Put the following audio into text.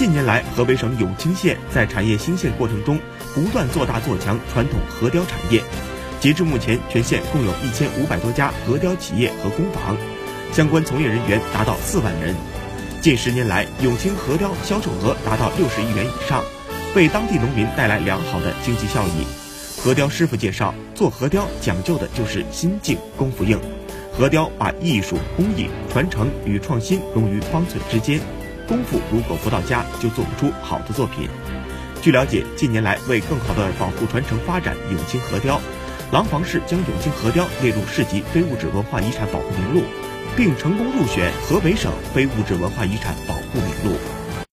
近年来，河北省永清县在产业兴县过程中，不断做大做强传统核雕产业。截至目前，全县共有一千五百多家核雕企业和工坊，相关从业人员达到四万人。近十年来，永清核雕销售额达到六十亿元以上，为当地农民带来良好的经济效益。核雕师傅介绍，做核雕讲究的就是心静功夫硬。核雕把艺术工艺传承与创新融于方寸之间。功夫如果不到家，就做不出好的作品。据了解，近年来为更好的保护传承发展永清核雕，廊坊市将永清核雕列入市级非物质文化遗产保护名录，并成功入选河北省非物质文化遗产保护名录。